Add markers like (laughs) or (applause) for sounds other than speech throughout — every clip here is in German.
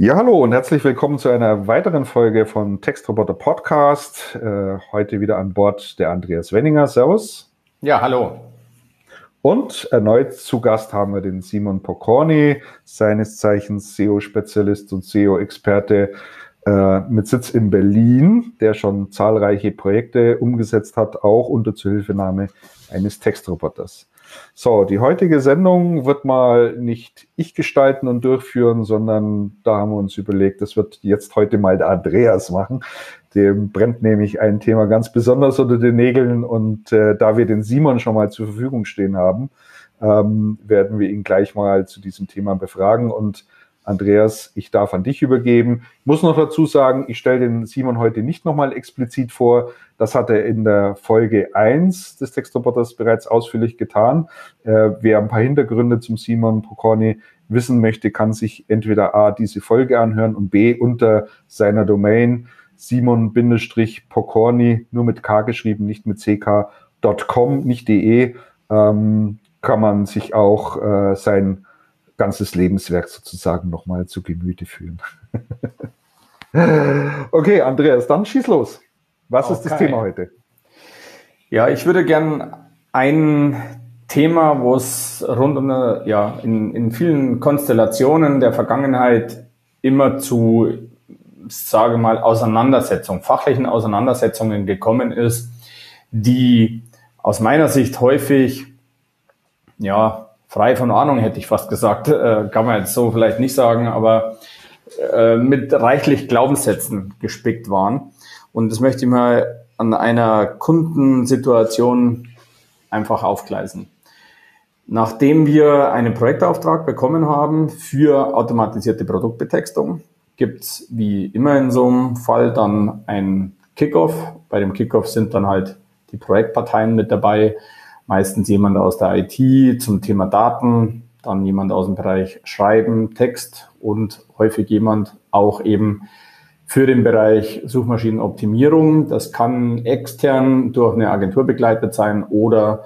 Ja, hallo und herzlich willkommen zu einer weiteren Folge von Textroboter Podcast. Äh, heute wieder an Bord der Andreas Wenninger. Servus. Ja, hallo. Und erneut zu Gast haben wir den Simon Pokorny, seines Zeichens SEO-Spezialist und SEO-Experte äh, mit Sitz in Berlin, der schon zahlreiche Projekte umgesetzt hat, auch unter Zuhilfenahme eines Textroboters. So, die heutige Sendung wird mal nicht ich gestalten und durchführen, sondern da haben wir uns überlegt, das wird jetzt heute mal der Andreas machen. Dem brennt nämlich ein Thema ganz besonders unter den Nägeln und äh, da wir den Simon schon mal zur Verfügung stehen haben, ähm, werden wir ihn gleich mal zu diesem Thema befragen und Andreas, ich darf an dich übergeben. Ich muss noch dazu sagen, ich stelle den Simon heute nicht nochmal explizit vor. Das hat er in der Folge 1 des Textroboters bereits ausführlich getan. Äh, wer ein paar Hintergründe zum Simon Pokorny wissen möchte, kann sich entweder A, diese Folge anhören und B, unter seiner Domain simon-pokorny, nur mit K geschrieben, nicht mit ck.com, nicht de, ähm, kann man sich auch äh, sein ganzes Lebenswerk sozusagen nochmal zu Gemüte führen. (laughs) okay, Andreas, dann schieß los. Was okay. ist das Thema heute? Ja, ich würde gern ein Thema, wo es rund um eine, ja, in, in vielen Konstellationen der Vergangenheit immer zu, sage mal, Auseinandersetzungen, fachlichen Auseinandersetzungen gekommen ist, die aus meiner Sicht häufig, ja, frei von Ahnung, hätte ich fast gesagt. (laughs) Äh, kann man jetzt so vielleicht nicht sagen, aber äh, mit reichlich Glaubenssätzen gespickt waren. Und das möchte ich mal an einer Kundensituation einfach aufgleisen. Nachdem wir einen Projektauftrag bekommen haben für automatisierte Produktbetextung, gibt's wie immer in so einem Fall dann ein Kickoff. Bei dem Kickoff sind dann halt die Projektparteien mit dabei, meistens jemand aus der IT zum Thema Daten, dann jemand aus dem Bereich Schreiben, Text und häufig jemand auch eben für den Bereich Suchmaschinenoptimierung. Das kann extern durch eine Agentur begleitet sein oder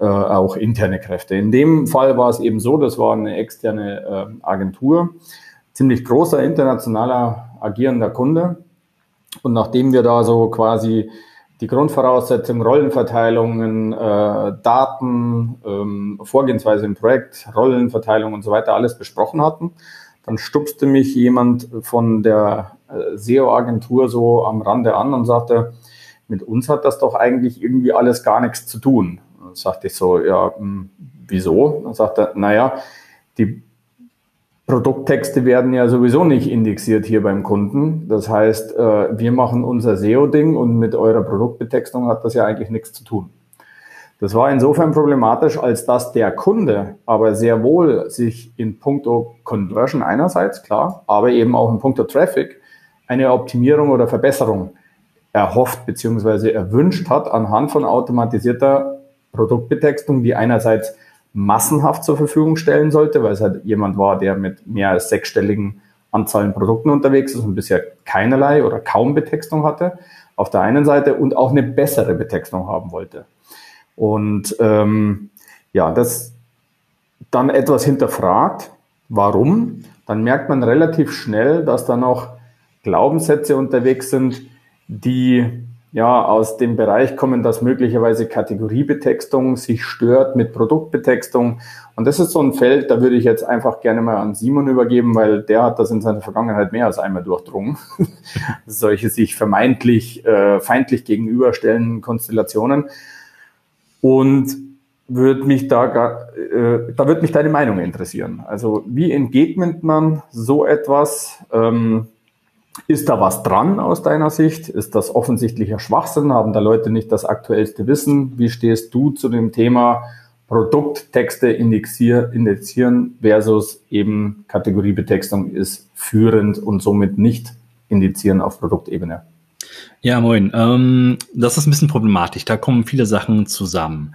äh, auch interne Kräfte. In dem Fall war es eben so, das war eine externe äh, Agentur, ziemlich großer internationaler agierender Kunde. Und nachdem wir da so quasi die Grundvoraussetzungen, Rollenverteilungen, äh, Daten, ähm, Vorgehensweise im Projekt, Rollenverteilung und so weiter alles besprochen hatten. Dann stupste mich jemand von der äh, SEO-Agentur so am Rande an und sagte, mit uns hat das doch eigentlich irgendwie alles gar nichts zu tun. Dann sagte ich so, ja, mh, hm, wieso? Dann sagte er, naja, die Produkttexte werden ja sowieso nicht indexiert hier beim Kunden. Das heißt, äh, wir machen unser SEO-Ding und mit eurer Produktbetextung hat das ja eigentlich nichts zu tun. Das war insofern problematisch, als dass der Kunde aber sehr wohl sich in puncto Conversion einerseits, klar, aber eben auch in puncto Traffic eine Optimierung oder Verbesserung erhofft bzw. erwünscht hat anhand von automatisierter Produktbetextung, die einerseits massenhaft zur Verfügung stellen sollte, weil es halt jemand war, der mit mehr als sechsstelligen Anzahlen Produkten unterwegs ist und bisher keinerlei oder kaum Betextung hatte, auf der einen Seite und auch eine bessere Betextung haben wollte. Und ähm, ja, das dann etwas hinterfragt, warum, dann merkt man relativ schnell, dass da noch Glaubenssätze unterwegs sind, die ja, aus dem Bereich kommen, dass möglicherweise Kategoriebetextung sich stört mit Produktbetextung. Und das ist so ein Feld, da würde ich jetzt einfach gerne mal an Simon übergeben, weil der hat das in seiner Vergangenheit mehr als einmal durchdrungen. (laughs) Solche sich vermeintlich äh, feindlich gegenüberstellenden Konstellationen. Und würde mich da, äh, da würde mich deine Meinung interessieren. Also wie entgegnet man so etwas? Ähm, ist da was dran aus deiner Sicht? Ist das offensichtlicher Schwachsinn? Haben da Leute nicht das aktuellste Wissen? Wie stehst du zu dem Thema Produkttexte indizieren versus eben Kategoriebetextung ist führend und somit nicht indizieren auf Produktebene? Ja, moin. Ähm, das ist ein bisschen problematisch. Da kommen viele Sachen zusammen.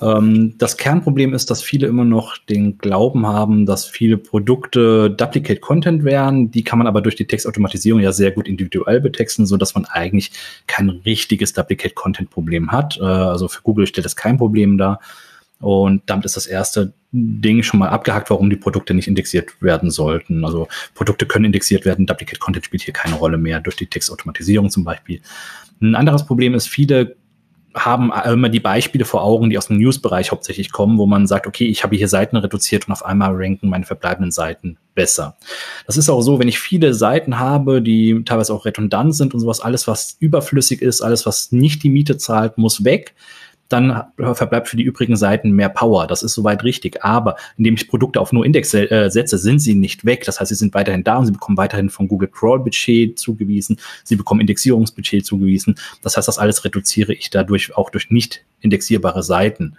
Ähm, das Kernproblem ist, dass viele immer noch den Glauben haben, dass viele Produkte Duplicate Content wären. Die kann man aber durch die Textautomatisierung ja sehr gut individuell betexten, so dass man eigentlich kein richtiges Duplicate Content Problem hat. Äh, also für Google stellt das kein Problem dar. Und damit ist das erste Ding schon mal abgehakt, warum die Produkte nicht indexiert werden sollten. Also Produkte können indexiert werden, Duplicate Content spielt hier keine Rolle mehr, durch die Textautomatisierung zum Beispiel. Ein anderes Problem ist, viele haben immer die Beispiele vor Augen, die aus dem News-Bereich hauptsächlich kommen, wo man sagt, okay, ich habe hier Seiten reduziert und auf einmal ranken meine verbleibenden Seiten besser. Das ist auch so, wenn ich viele Seiten habe, die teilweise auch redundant sind und sowas, alles, was überflüssig ist, alles, was nicht die Miete zahlt, muss weg dann verbleibt für die übrigen Seiten mehr Power. Das ist soweit richtig. Aber indem ich Produkte auf nur Index äh, setze, sind sie nicht weg. Das heißt, sie sind weiterhin da und sie bekommen weiterhin von Google Crawl Budget zugewiesen. Sie bekommen Indexierungsbudget zugewiesen. Das heißt, das alles reduziere ich dadurch auch durch nicht indexierbare Seiten.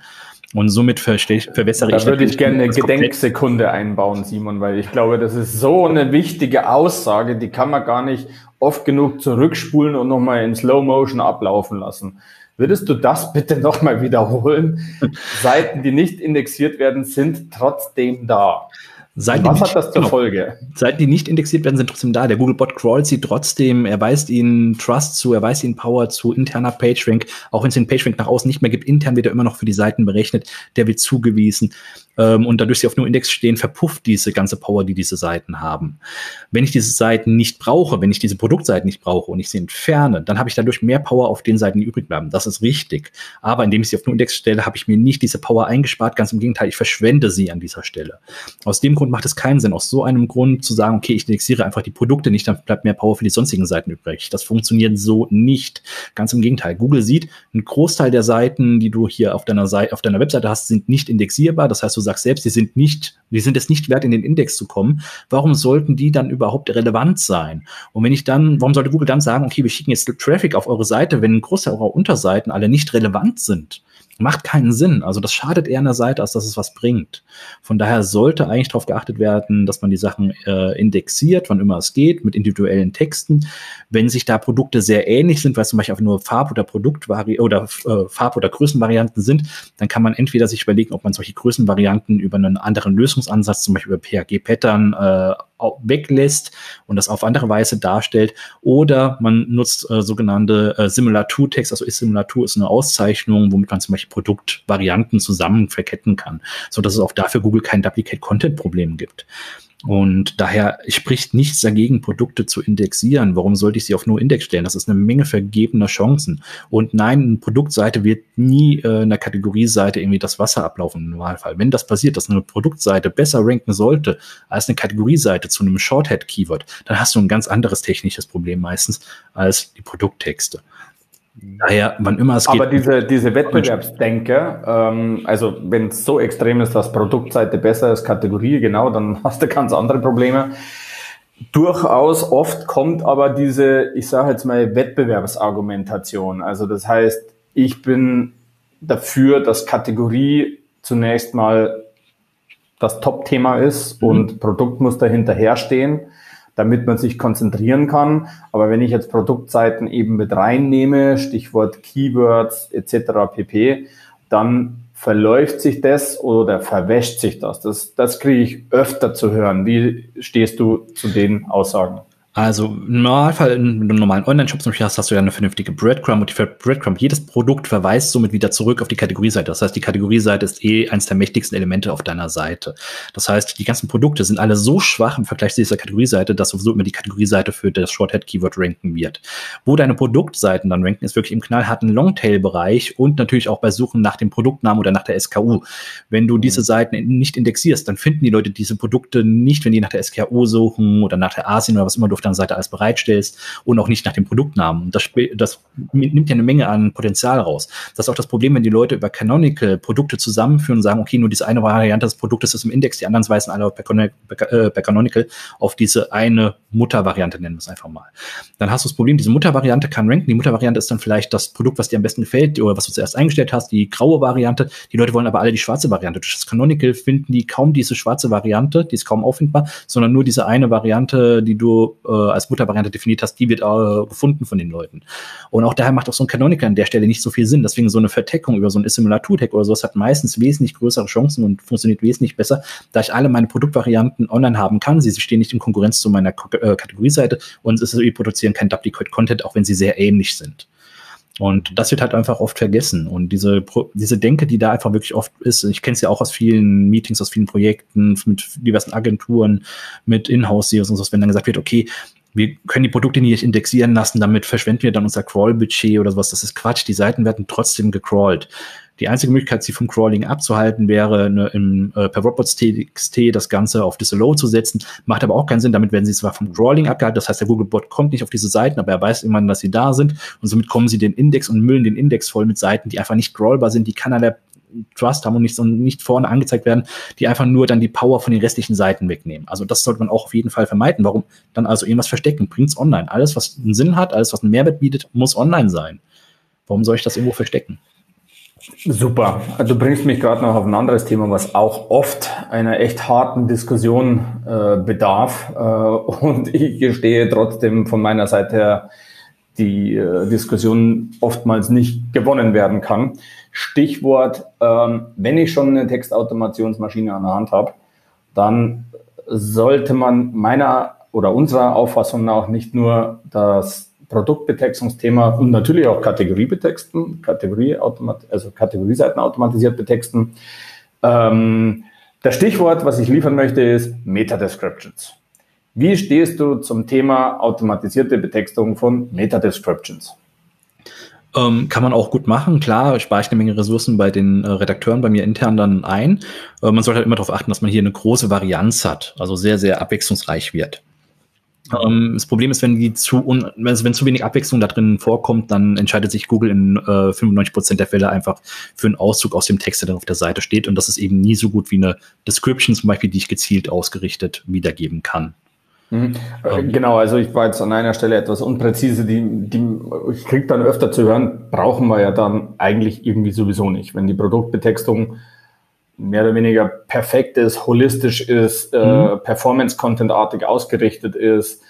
Und somit verwässere ich. Da würde ich gerne eine Gedenksekunde einbauen, Simon, weil ich glaube, das ist so eine wichtige Aussage, die kann man gar nicht oft genug zurückspulen und nochmal in Slow Motion ablaufen lassen. Würdest du das bitte nochmal wiederholen? (laughs) Seiten, die nicht indexiert werden, sind trotzdem da. Seiten, Was hat das zur genau. Folge? Seiten, die nicht indexiert werden, sind trotzdem da. Der Googlebot crawlt sie trotzdem. Er weist ihnen Trust zu, er weist ihnen Power zu, interner PageRank. Auch wenn es den PageRank nach außen nicht mehr gibt, intern wird er immer noch für die Seiten berechnet. Der wird zugewiesen ähm, und dadurch sie auf nur Index stehen, verpufft diese ganze Power, die diese Seiten haben. Wenn ich diese Seiten nicht brauche, wenn ich diese Produktseiten nicht brauche und ich sie entferne, dann habe ich dadurch mehr Power auf den Seiten, die übrig bleiben. Das ist richtig. Aber indem ich sie auf nur Index stelle, habe ich mir nicht diese Power eingespart. Ganz im Gegenteil, ich verschwende sie an dieser Stelle. Aus dem Grund macht es keinen Sinn, aus so einem Grund zu sagen, okay, ich indexiere einfach die Produkte nicht, dann bleibt mehr Power für die sonstigen Seiten übrig. Das funktioniert so nicht. Ganz im Gegenteil. Google sieht, ein Großteil der Seiten, die du hier auf deiner Seite, auf deiner Webseite hast, sind nicht indexierbar. Das heißt, du sagst selbst, die sind nicht, die sind es nicht wert, in den Index zu kommen. Warum sollten die dann überhaupt relevant sein? Und wenn ich dann, warum sollte Google dann sagen, okay, wir schicken jetzt Traffic auf eure Seite, wenn ein Großteil eurer Unterseiten alle nicht relevant sind? Macht keinen Sinn. Also das schadet eher einer Seite, als dass es was bringt. Von daher sollte eigentlich darauf geachtet werden, dass man die Sachen äh, indexiert, wann immer es geht, mit individuellen Texten. Wenn sich da Produkte sehr ähnlich sind, weil zum Beispiel nur Farb- oder Produktvari oder äh, Farb- oder Größenvarianten sind, dann kann man entweder sich überlegen, ob man solche Größenvarianten über einen anderen Lösungsansatz, zum Beispiel über PHG-Pattern, äh, weglässt und das auf andere Weise darstellt. Oder man nutzt äh, sogenannte äh, Simulatur-Text. Also Simulatur ist eine Auszeichnung, womit man zum Beispiel Produktvarianten zusammen verketten kann, so dass es auch dafür Google kein Duplicate-Content-Problem gibt. Und daher spricht nichts dagegen, Produkte zu indexieren. Warum sollte ich sie auf nur Index stellen? Das ist eine Menge vergebener Chancen. Und nein, eine Produktseite wird nie äh, in der Kategorieseite irgendwie das Wasser ablaufen im Normalfall. Wenn das passiert, dass eine Produktseite besser ranken sollte als eine Kategorieseite zu einem Shorthead-Keyword, dann hast du ein ganz anderes technisches Problem meistens als die Produkttexte. Daher, wann immer es geht. Aber diese, diese Wettbewerbsdenke, ähm, also wenn es so extrem ist, dass Produktseite besser ist, Kategorie, genau, dann (laughs) hast du ganz andere Probleme. Durchaus oft kommt aber diese, ich sage jetzt mal, Wettbewerbsargumentation. Also das heißt, ich bin dafür, dass Kategorie zunächst mal das Top-Thema ist mhm. und Produkt muss dahinter herstehen damit man sich konzentrieren kann. Aber wenn ich jetzt Produktseiten eben mit reinnehme, Stichwort Keywords etc. pp, dann verläuft sich das oder verwäscht sich das. Das, das kriege ich öfter zu hören. Wie stehst du zu den Aussagen? Also im Normalfall in einem normalen Online-Shop zum Beispiel hast, hast du ja eine vernünftige Breadcrumb und die Breadcrumb, jedes Produkt verweist somit wieder zurück auf die Kategorieseite. Das heißt, die Kategorieseite ist eh eines der mächtigsten Elemente auf deiner Seite. Das heißt, die ganzen Produkte sind alle so schwach im Vergleich zu dieser Kategorieseite, dass sowieso immer die Kategorieseite für das Shorthead-Keyword ranken wird. Wo deine Produktseiten dann ranken, ist wirklich im knallharten Longtail-Bereich und natürlich auch bei Suchen nach dem Produktnamen oder nach der SKU. Wenn du diese Seiten nicht indexierst, dann finden die Leute diese Produkte nicht, wenn die nach der SKU suchen oder nach der Asien oder was immer du auf deiner Seite alles bereitstellst und auch nicht nach dem Produktnamen. Das, das nimmt ja eine Menge an Potenzial raus. Das ist auch das Problem, wenn die Leute über Canonical Produkte zusammenführen und sagen, okay, nur diese eine Variante des Produktes ist im Index, die anderen weisen alle bei, äh, Canonical auf diese eine Muttervariante, nennen wir es einfach mal. Dann hast du das Problem, diese Muttervariante kann ranken. Die Muttervariante ist dann vielleicht das Produkt, was dir am besten gefällt oder was du zuerst eingestellt hast, die graue Variante. Die Leute wollen aber alle die schwarze Variante. Durch das Canonical finden die kaum diese schwarze Variante, die ist kaum auffindbar, sondern nur diese eine Variante, die du äh, als Muttervariante definiert hast, die wird äh, gefunden von den Leuten. Und auch daher macht auch so ein Canonical an der Stelle nicht so viel Sinn. Deswegen so eine Verteckung über so ein Assimilatur-Tag oder sowas hat meistens wesentlich größere Chancen und funktioniert wesentlich besser, da ich alle meine Produktvarianten online haben kann. Sie stehen nicht in Konkurrenz zu meiner äh, Kategorieseite und es ist, wir produzieren kein Duplicate-Content, auch wenn sie sehr ähnlich sind. Und das wird halt einfach oft vergessen. Und diese, diese Denke, die da einfach wirklich oft ist, ich kenne es ja auch aus vielen Meetings, aus vielen Projekten, mit diversen Agenturen, mit Inhouse-SEOs und so, wenn dann gesagt wird, okay, wir können die Produkte nicht indexieren lassen, damit verschwenden wir dann unser Crawl-Budget oder sowas. Das ist Quatsch. Die Seiten werden trotzdem gecrawlt. Die einzige Möglichkeit, sie vom Crawling abzuhalten, wäre ne, im, äh, per Robots.txt das Ganze auf Disallow zu setzen. Macht aber auch keinen Sinn. Damit werden sie zwar vom Crawling abgehalten. Das heißt, der Googlebot kommt nicht auf diese Seiten, aber er weiß immer, dass sie da sind. Und somit kommen sie den Index und müllen den Index voll mit Seiten, die einfach nicht crawlbar sind, die keinerlei Trust haben und nicht, und nicht vorne angezeigt werden, die einfach nur dann die Power von den restlichen Seiten wegnehmen. Also das sollte man auch auf jeden Fall vermeiden. Warum dann also irgendwas verstecken? Bringt's online. Alles, was einen Sinn hat, alles, was einen Mehrwert bietet, muss online sein. Warum soll ich das irgendwo verstecken? Super. Du bringst mich gerade noch auf ein anderes Thema, was auch oft einer echt harten Diskussion äh, bedarf. Äh, und ich gestehe trotzdem von meiner Seite her, die äh, Diskussion oftmals nicht gewonnen werden kann. Stichwort, ähm, wenn ich schon eine Textautomationsmaschine an der Hand habe, dann sollte man meiner oder unserer Auffassung nach nicht nur das Produktbetextungsthema und natürlich auch Kategoriebetexten, Kategorie also Kategorieseiten automatisiert betexten. Ähm, das Stichwort, was ich liefern möchte, ist Meta-Descriptions. Wie stehst du zum Thema automatisierte Betextung von Meta-Descriptions? Ähm, kann man auch gut machen. Klar, spare ich eine Menge Ressourcen bei den äh, Redakteuren bei mir intern dann ein. Äh, man sollte halt immer darauf achten, dass man hier eine große Varianz hat, also sehr, sehr abwechslungsreich wird. Ähm, das Problem ist, wenn die zu un also wenn zu wenig Abwechslung da drin vorkommt, dann entscheidet sich Google in äh, 95 Prozent der Fälle einfach für einen Auszug aus dem Text, der dann auf der Seite steht. Und das ist eben nie so gut wie eine Description zum Beispiel, die ich gezielt ausgerichtet wiedergeben kann. Mhm. Ähm. Genau, also ich war jetzt an einer Stelle etwas unpräzise, die, die ich krieg dann öfter zu hören, brauchen wir ja dann eigentlich irgendwie sowieso nicht. Wenn die Produktbetextung mehr oder weniger perfekt ist, holistisch ist, äh, mhm. Performance-Content-artig ausgerichtet ist,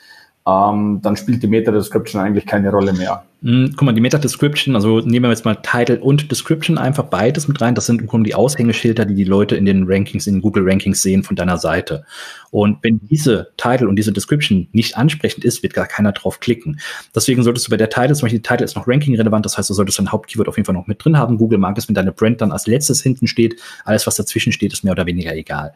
ähm, dann spielt die Meta-Description eigentlich keine Rolle mehr. Mhm, guck mal, die Meta-Description, also nehmen wir jetzt mal Title und Description einfach beides mit rein. Das sind im Grunde die Aushängeschilder, die die Leute in den Rankings, in den Google Rankings sehen von deiner Seite. Und wenn diese Title und diese Description nicht ansprechend ist, wird gar keiner drauf klicken. Deswegen solltest du bei der Title, zum Beispiel die Title ist noch Ranking-relevant, das heißt, du solltest dein Hauptkeyword auf jeden Fall noch mit drin haben. Google mag es, wenn deine Brand dann als letztes hinten steht. Alles, was dazwischen steht, ist mehr oder weniger egal.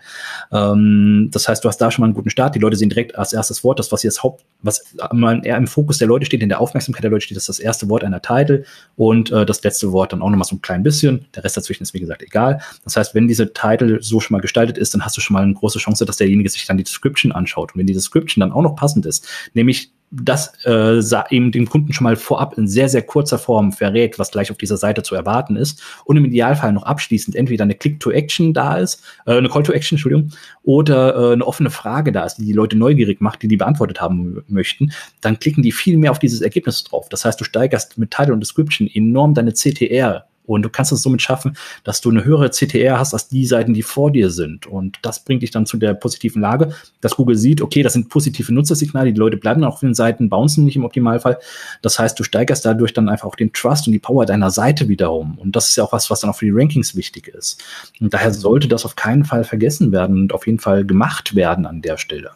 Ähm, das heißt, du hast da schon mal einen guten Start. Die Leute sehen direkt als erstes Wort, das, was hier das Haupt, was eher im Fokus der Leute steht, in der Aufmerksamkeit der Leute steht, ist das erste Wort einer Title und äh, das letzte Wort dann auch nochmal so ein klein bisschen. Der Rest dazwischen ist, wie gesagt, egal. Das heißt, wenn diese Title so schon mal gestaltet ist, dann hast du schon mal eine große Chance, dass derjenige sich dann die Description anschaut. Und wenn die Description dann auch noch passend ist, nämlich das äh, eben dem Kunden schon mal vorab in sehr, sehr kurzer Form verrät, was gleich auf dieser Seite zu erwarten ist und im Idealfall noch abschließend entweder eine Click-to-Action da ist, äh, eine Call-to-Action, Entschuldigung, oder äh, eine offene Frage da ist, die die Leute neugierig macht, die die beantwortet haben möchten, dann klicken die viel mehr auf dieses Ergebnis drauf. Das heißt, du steigerst mit Title und Description enorm deine CTR und du kannst es somit schaffen, dass du eine höhere CTR hast als die Seiten, die vor dir sind. Und das bringt dich dann zu der positiven Lage, dass Google sieht, okay, das sind positive Nutzersignale, die Leute bleiben auf den Seiten, bouncen nicht im Optimalfall. Das heißt, du steigerst dadurch dann einfach auch den Trust und die Power deiner Seite wiederum. Und das ist ja auch was, was dann auch für die Rankings wichtig ist. Und daher sollte das auf keinen Fall vergessen werden und auf jeden Fall gemacht werden an der Stelle.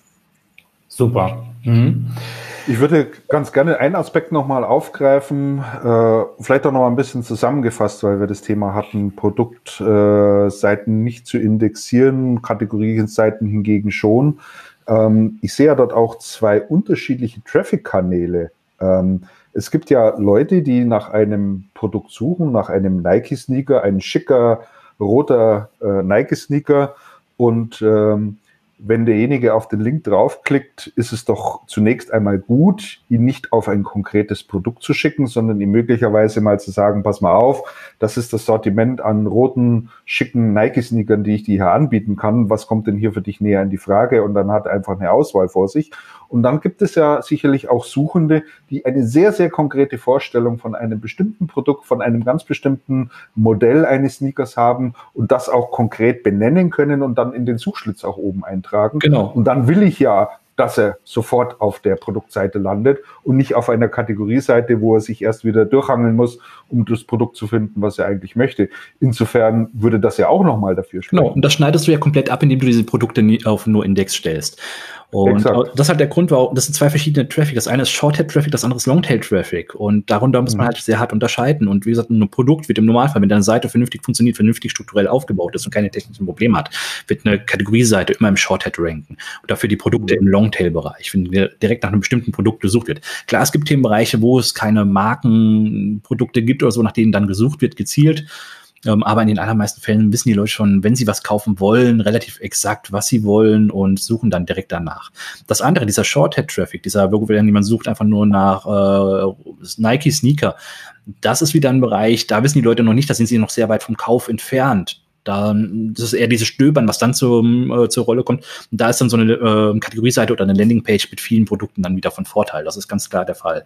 Super. Mhm. Ich würde ganz gerne einen Aspekt nochmal aufgreifen, äh, vielleicht auch noch ein bisschen zusammengefasst, weil wir das Thema hatten, Produktseiten äh, nicht zu indexieren, Kategorieseiten hingegen schon. Ähm, ich sehe ja dort auch zwei unterschiedliche Traffic-Kanäle. Ähm, es gibt ja Leute, die nach einem Produkt suchen, nach einem Nike-Sneaker, ein schicker roter äh, Nike-Sneaker und ähm, wenn derjenige auf den Link draufklickt, ist es doch zunächst einmal gut, ihn nicht auf ein konkretes Produkt zu schicken, sondern ihm möglicherweise mal zu sagen, pass mal auf, das ist das Sortiment an roten, schicken Nike-Sneakern, die ich dir hier anbieten kann. Was kommt denn hier für dich näher in die Frage? Und dann hat er einfach eine Auswahl vor sich. Und dann gibt es ja sicherlich auch Suchende, die eine sehr, sehr konkrete Vorstellung von einem bestimmten Produkt, von einem ganz bestimmten Modell eines Sneakers haben und das auch konkret benennen können und dann in den Suchschlitz auch oben eintragen. Genau. Und dann will ich ja dass er sofort auf der Produktseite landet und nicht auf einer Kategorieseite, wo er sich erst wieder durchhangeln muss, um das Produkt zu finden, was er eigentlich möchte. Insofern würde das ja auch nochmal dafür sprechen. Genau, und das schneidest du ja komplett ab, indem du diese Produkte auf nur Index stellst. Und Exakt. das ist halt der Grund, warum das sind zwei verschiedene Traffic. Das eine ist Short-Tail-Traffic, das andere ist Long-Tail-Traffic. Und darunter muss man mhm. halt sehr hart unterscheiden. Und wie gesagt, ein Produkt wird im Normalfall, wenn deine Seite vernünftig funktioniert, vernünftig strukturell aufgebaut ist und keine technischen Probleme hat, wird eine Kategorieseite immer im Short-Tail ranken. Und dafür die Produkte mhm. im Long-Tail-Bereich, wenn direkt nach einem bestimmten Produkt gesucht wird. Klar, es gibt Themenbereiche, wo es keine Markenprodukte gibt oder so, nach denen dann gesucht wird, gezielt. Ähm, aber in den allermeisten Fällen wissen die Leute schon, wenn sie was kaufen wollen, relativ exakt, was sie wollen und suchen dann direkt danach. Das andere, dieser Shorthead-Traffic, dieser, wo man sucht einfach nur nach äh, Nike-Sneaker, das ist wieder ein Bereich, da wissen die Leute noch nicht, da sind sie noch sehr weit vom Kauf entfernt. Da, das ist eher dieses Stöbern, was dann zum, äh, zur Rolle kommt. Und da ist dann so eine äh, Kategorieseite oder eine Landingpage mit vielen Produkten dann wieder von Vorteil. Das ist ganz klar der Fall.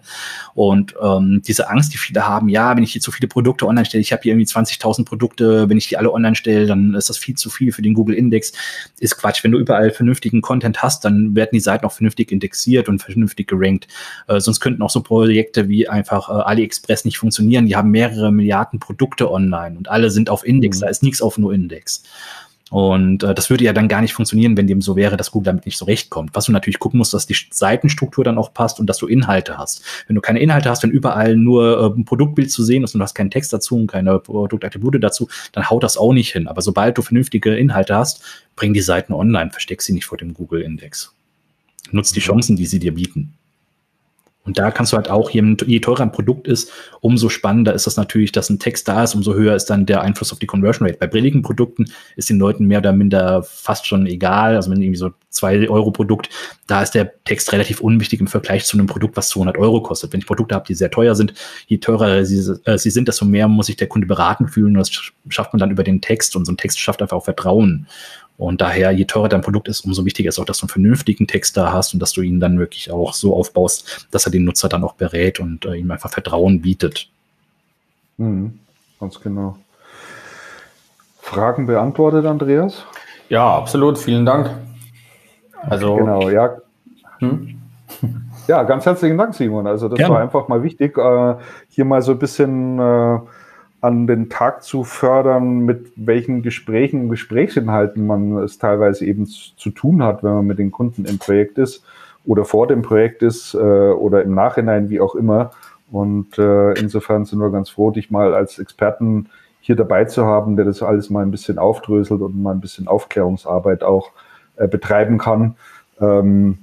Und ähm, diese Angst, die viele haben, ja, wenn ich hier zu viele Produkte online stelle, ich habe hier irgendwie 20.000 Produkte, wenn ich die alle online stelle, dann ist das viel zu viel für den Google-Index. Ist Quatsch. Wenn du überall vernünftigen Content hast, dann werden die Seiten auch vernünftig indexiert und vernünftig gerankt. Äh, sonst könnten auch so Projekte wie einfach äh, AliExpress nicht funktionieren. Die haben mehrere Milliarden Produkte online und alle sind auf Index. Mhm. Da ist nichts auf nur Index. Und äh, das würde ja dann gar nicht funktionieren, wenn dem so wäre, dass Google damit nicht so recht kommt. Was du natürlich gucken musst, dass die Seitenstruktur dann auch passt und dass du Inhalte hast. Wenn du keine Inhalte hast, wenn überall nur äh, ein Produktbild zu sehen ist und du hast keinen Text dazu und keine Produktattribute dazu, dann haut das auch nicht hin. Aber sobald du vernünftige Inhalte hast, bring die Seiten online, versteck sie nicht vor dem Google-Index. Nutz die mhm. Chancen, die sie dir bieten. Und da kannst du halt auch, je, teurer ein Produkt ist, umso spannender ist das natürlich, dass ein Text da ist, umso höher ist dann der Einfluss auf die Conversion Rate. Bei billigen Produkten ist den Leuten mehr oder minder fast schon egal. Also wenn irgendwie so zwei Euro Produkt, da ist der Text relativ unwichtig im Vergleich zu einem Produkt, was 200 Euro kostet. Wenn ich Produkte habe, die sehr teuer sind, je teurer sie, äh, sie sind, desto mehr muss sich der Kunde beraten fühlen. Und das schafft man dann über den Text. Und so ein Text schafft einfach auch Vertrauen. Und daher, je teurer dein Produkt ist, umso wichtiger ist auch, dass du einen vernünftigen Text da hast und dass du ihn dann wirklich auch so aufbaust, dass er den Nutzer dann auch berät und äh, ihm einfach Vertrauen bietet. Mhm, ganz genau. Fragen beantwortet, Andreas? Ja, absolut. Vielen Dank. Also genau, ja. Hm? Ja, ganz herzlichen Dank, Simon. Also das Gerne. war einfach mal wichtig, äh, hier mal so ein bisschen äh, an den Tag zu fördern, mit welchen Gesprächen und Gesprächsinhalten man es teilweise eben zu tun hat, wenn man mit den Kunden im Projekt ist oder vor dem Projekt ist äh, oder im Nachhinein, wie auch immer. Und äh, insofern sind wir ganz froh, dich mal als Experten hier dabei zu haben, der das alles mal ein bisschen aufdröselt und mal ein bisschen Aufklärungsarbeit auch äh, betreiben kann. Ähm,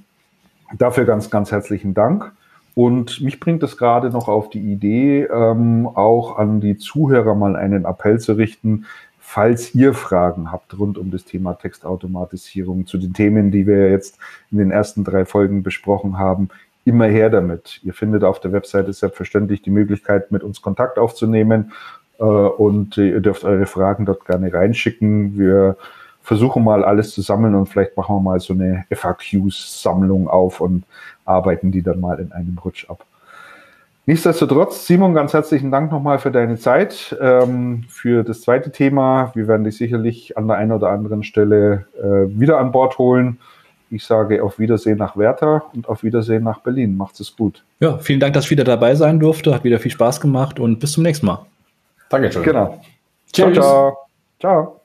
dafür ganz, ganz herzlichen Dank. Und mich bringt es gerade noch auf die Idee, ähm, auch an die Zuhörer mal einen Appell zu richten, falls ihr Fragen habt rund um das Thema Textautomatisierung zu den Themen, die wir jetzt in den ersten drei Folgen besprochen haben, immer her damit. Ihr findet auf der Webseite selbstverständlich die Möglichkeit, mit uns Kontakt aufzunehmen äh, und ihr dürft eure Fragen dort gerne reinschicken. Wir versuchen mal alles zu sammeln und vielleicht machen wir mal so eine FAQs-Sammlung auf und arbeiten die dann mal in einem Rutsch ab. Nichtsdestotrotz, Simon, ganz herzlichen Dank nochmal für deine Zeit, ähm, für das zweite Thema. Wir werden dich sicherlich an der einen oder anderen Stelle äh, wieder an Bord holen. Ich sage auf Wiedersehen nach Werther und auf Wiedersehen nach Berlin. Macht's es gut. Ja, vielen Dank, dass ich wieder dabei sein durfte. Hat wieder viel Spaß gemacht und bis zum nächsten Mal. Danke, schön. Genau. Tschüss. Ciao, ciao. Ciao.